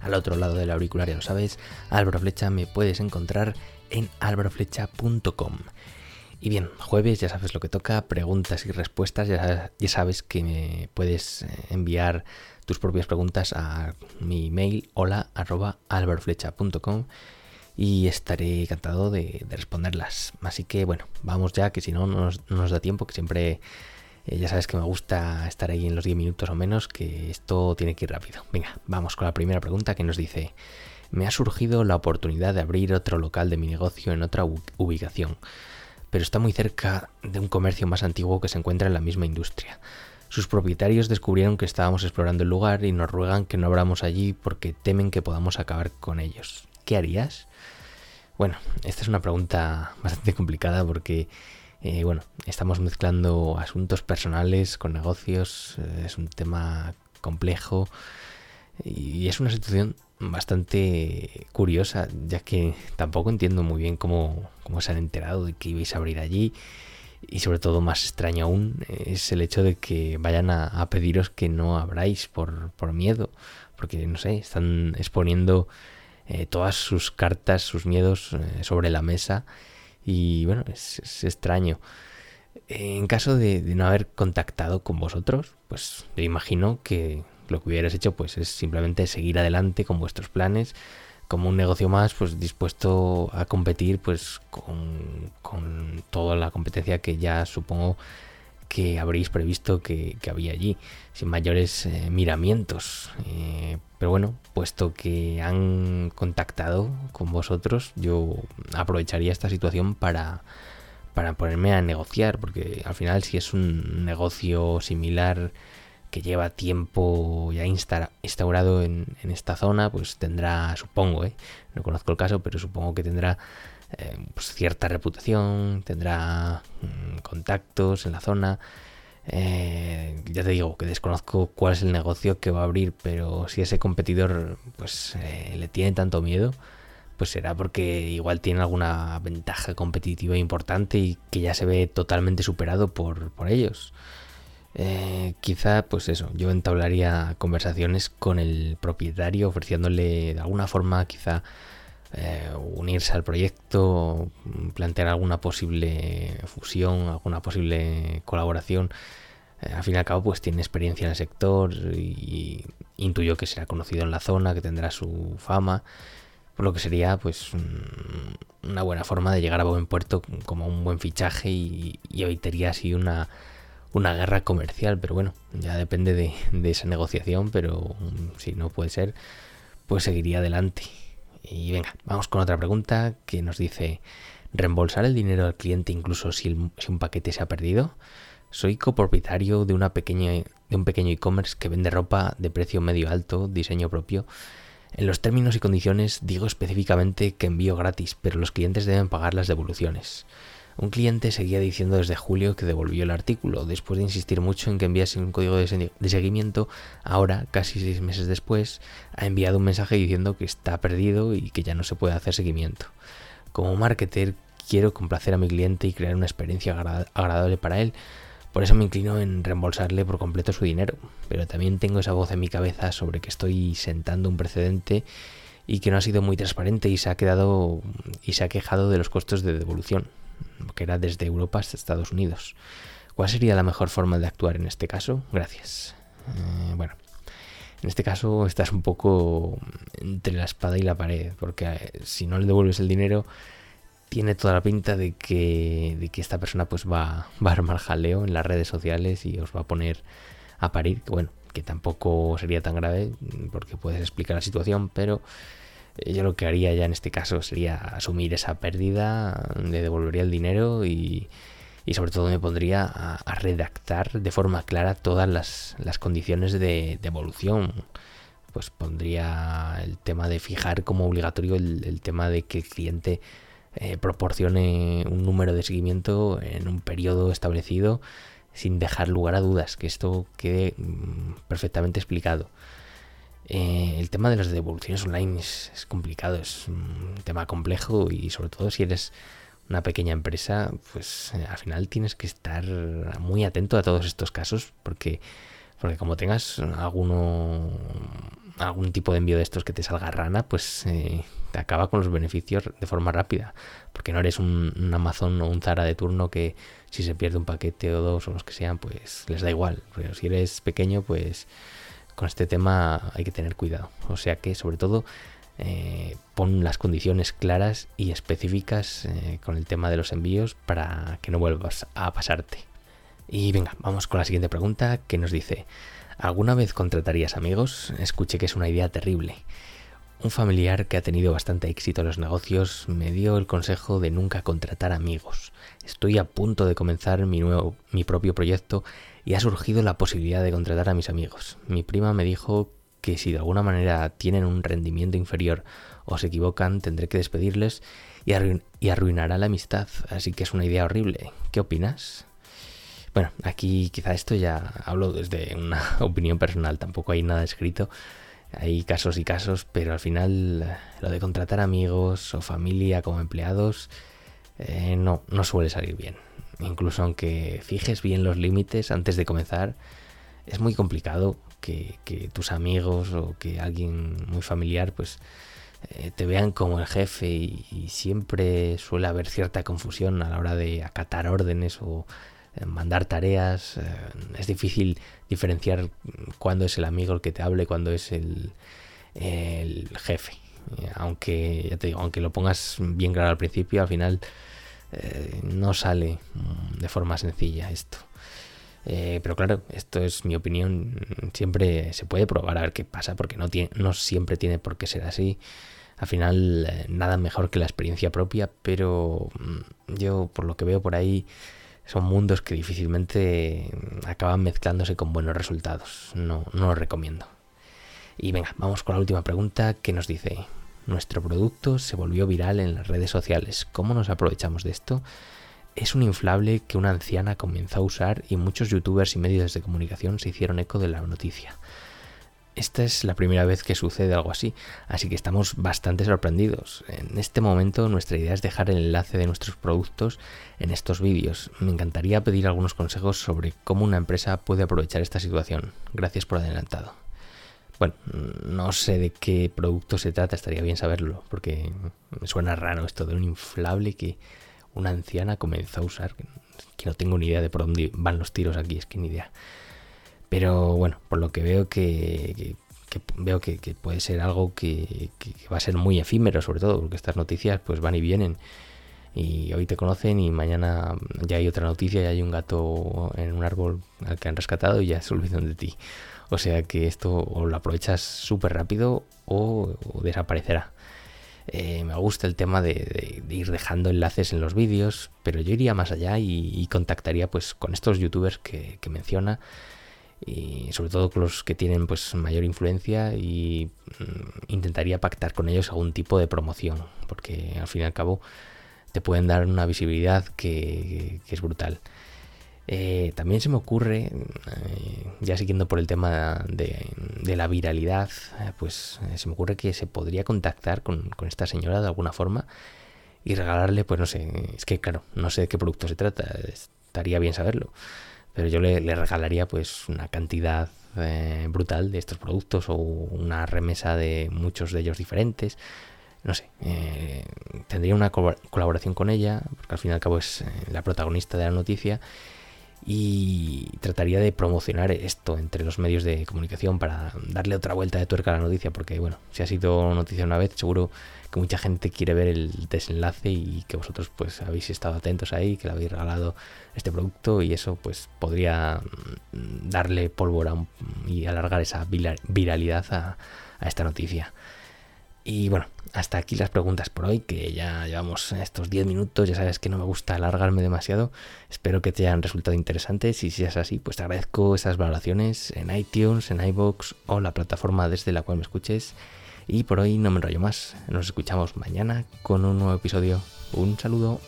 al otro lado del auricular, ya lo sabes, Álvaro Flecha me puedes encontrar en álvaroflecha.com. Y bien, jueves ya sabes lo que toca, preguntas y respuestas, ya, sabes que me puedes eh, enviar tus propias preguntas a mi email hola arroba y estaré encantado de, responderlas. Así que bueno, vamos ya, que si no, no nos da tiempo, que siempre eh, ya sabes que me gusta estar ahí en los 10 minutos o menos, que esto tiene que ir rápido. Venga, vamos con la primera pregunta que nos dice, me ha surgido la oportunidad de abrir otro local de mi negocio en otra ubicación, pero está muy cerca de un comercio más antiguo que se encuentra en la misma industria. Sus propietarios descubrieron que estábamos explorando el lugar y nos ruegan que no abramos allí porque temen que podamos acabar con ellos. ¿Qué harías? Bueno, esta es una pregunta bastante complicada porque eh, bueno, estamos mezclando asuntos personales con negocios, eh, es un tema complejo y es una situación bastante curiosa, ya que tampoco entiendo muy bien cómo, se han enterado de que ibais a abrir allí y sobre todo más extraño aún es el hecho de que vayan a, pediros que no abráis por, miedo, porque no sé, están exponiendo eh, todas sus cartas, sus miedos sobre la mesa y bueno, es, extraño. En caso de, no haber contactado con vosotros, pues me imagino que lo que hubierais hecho pues es simplemente seguir adelante con vuestros planes como un negocio más pues dispuesto a competir pues con, toda la competencia que ya supongo que habréis previsto que, había allí sin mayores eh, miramientos eh, pero bueno, puesto que han contactado con vosotros, yo aprovecharía esta situación para, para ponerme a negociar, porque al final si es un negocio similar que lleva tiempo ya instaurado en, esta zona, pues tendrá, supongo, ¿eh? no conozco el caso, pero supongo que tendrá eh, pues cierta reputación, tendrá mm, contactos en la zona eh, ya te digo que desconozco cuál es el negocio que va a abrir, pero si ese competidor pues eh, le tiene tanto miedo, pues será porque igual tiene alguna ventaja competitiva importante y que ya se ve totalmente superado por, ellos. Eh, quizá, pues eso, yo entablaría conversaciones con el propietario ofreciéndole de alguna forma quizá unirse al proyecto, plantear alguna posible fusión, alguna posible colaboración eh, al fin y al cabo pues tiene experiencia en el sector y intuyo que será conocido en la zona, que tendrá su fama, por lo que sería pues una buena forma de llegar a buen puerto como un buen fichaje y, evitaría así una, una guerra comercial, pero bueno, ya depende de, de, esa negociación, pero si no puede ser, pues seguiría adelante. Y venga, vamos con otra pregunta que nos dice, ¿reembolsar el dinero al cliente incluso si, un paquete se ha perdido? Soy copropietario de, una pequeña, de un pequeño e-commerce que vende ropa de precio medio alto, diseño propio. En los términos y condiciones digo específicamente que envío gratis, pero los clientes deben pagar las devoluciones. Un cliente seguía diciendo desde julio que devolvió el artículo, después de insistir mucho en que enviase un código de, seguimiento, ahora, casi seis meses después, ha enviado un mensaje diciendo que está perdido y que ya no se puede hacer seguimiento. Como marketer, quiero complacer a mi cliente y crear una experiencia agradable para él, por eso me inclino en reembolsarle por completo su dinero, pero también tengo esa voz en mi cabeza sobre que estoy sentando un precedente y que no ha sido muy transparente y se ha quedado y se ha quejado de los costos de devolución, que era desde Europa hasta Estados Unidos. ¿Cuál sería la mejor forma de actuar en este caso? Gracias. Eh, bueno, en este caso estás un poco entre la espada y la pared, porque eh, si no le devuelves el dinero, tiene toda la pinta de que, de que esta persona pues va, va, a armar jaleo en las redes sociales y os va a poner a parir, bueno, que tampoco sería tan grave porque puedes explicar la situación, pero yo lo que haría ya en este caso sería asumir esa pérdida, le devolvería el dinero y, sobre todo me pondría a, redactar de forma clara todas las, las condiciones de devolución pues pondría el tema de fijar como obligatorio el, tema de que el cliente eh, proporcione un número de seguimiento en un periodo establecido sin dejar lugar a dudas, que esto quede mm, perfectamente explicado. Eh, el tema de las devoluciones online es, complicado, es un tema complejo y sobre todo si eres una pequeña empresa, pues eh, al final tienes que estar muy atento a todos estos casos porque, porque como tengas alguno algún tipo de envío de estos que te salga rana, pues eh, te acaba con los beneficios de forma rápida. Porque no eres un, un, Amazon o un Zara de turno que si se pierde un paquete o dos o los que sean, pues les da igual. Pero si eres pequeño, pues con este tema hay que tener cuidado. O sea que sobre todo eh, pon las condiciones claras y específicas eh, con el tema de los envíos para que no vuelvas a pasarte. Y venga, vamos con la siguiente pregunta que nos dice, ¿alguna vez contratarías amigos? Escuché que es una idea terrible. Un familiar que ha tenido bastante éxito en los negocios me dio el consejo de nunca contratar amigos. Estoy a punto de comenzar mi, nuevo, mi propio proyecto y ha surgido la posibilidad de contratar a mis amigos. Mi prima me dijo que si de alguna manera tienen un rendimiento inferior o se equivocan, tendré que despedirles y, arruinará la amistad. Así que es una idea horrible. ¿Qué opinas? Bueno, aquí quizá esto ya hablo desde una opinión personal, tampoco hay nada escrito. Hay casos y casos, pero al final lo de contratar amigos o familia como empleados eh, no, no suele salir bien. Incluso aunque fijes bien los límites antes de comenzar, es muy complicado que, tus amigos o que alguien muy familiar pues eh, te vean como el jefe y, siempre suele haber cierta confusión a la hora de acatar órdenes o eh, mandar tareas. Eh, es difícil diferenciar cuándo es el amigo el que te hable, cuándo es el, el jefe. aunque, ya te digo, aunque lo pongas bien claro al principio, al final eh, no sale mm, de forma sencilla esto. Eh, pero claro, esto es mi opinión. Siempre se puede probar a ver qué pasa, porque no, tiene, no siempre tiene por qué ser así. Al final, eh, nada mejor que la experiencia propia, pero mm, yo, por lo que veo por ahí, son mundos que difícilmente acaban mezclándose con buenos resultados. No, no lo recomiendo. Y venga, vamos con la última pregunta que nos dice, nuestro producto se volvió viral en las redes sociales. ¿Cómo nos aprovechamos de esto? Es un inflable que una anciana comenzó a usar y muchos youtubers y medios de comunicación se hicieron eco de la noticia. Esta es la primera vez que sucede algo así, así que estamos bastante sorprendidos. En este momento nuestra idea es dejar el enlace de nuestros productos en estos vídeos. Me encantaría pedir algunos consejos sobre cómo una empresa puede aprovechar esta situación. Gracias por adelantado. Bueno, no sé de qué producto se trata, estaría bien saberlo, porque me suena raro esto de un inflable que una anciana comenzó a usar, que no tengo ni idea de por dónde van los tiros aquí, es que ni idea. Pero bueno, por lo que veo que, veo que, puede ser algo que, va a ser muy efímero, sobre todo, porque estas noticias pues van y vienen. Y hoy te conocen y mañana ya hay otra noticia, ya hay un gato en un árbol al que han rescatado y ya se olvidan de ti. O sea que esto o lo aprovechas súper rápido o, desaparecerá. Eh, me gusta el tema de, ir dejando enlaces en los vídeos, pero yo iría más allá y, contactaría pues con estos youtubers que, menciona y sobre todo con los que tienen pues mayor influencia y mm, intentaría pactar con ellos algún tipo de promoción porque al fin y al cabo te pueden dar una visibilidad que es brutal. Eh, también se me ocurre, eh, ya siguiendo por el tema de, la viralidad, eh, pues se me ocurre que se podría contactar con, esta señora de alguna forma y regalarle, pues no sé, es que claro, no sé de qué producto se trata, estaría bien saberlo, pero yo le, regalaría pues una cantidad brutal de estos productos o una remesa de muchos de ellos diferentes. No sé, tendría una colaboración con ella, porque al fin y al cabo es la protagonista de la noticia y trataría de promocionar esto entre los medios de comunicación para darle otra vuelta de tuerca a la noticia, porque bueno, si ha sido noticia una vez, seguro que mucha gente quiere ver el desenlace y que vosotros pues habéis estado atentos ahí, que le habéis regalado este producto y eso pues podría mm, darle pólvora y alargar esa viralidad a, esta noticia. Y bueno, hasta aquí las preguntas por hoy, que ya llevamos estos 10 minutos, ya sabes que no me gusta alargarme demasiado. Espero que te hayan resultado interesantes y si es así, pues te agradezco esas valoraciones en iTunes, en iBox o la plataforma desde la cual me escuches. Y por hoy no me enrollo más, nos escuchamos mañana con un nuevo episodio. Un saludo.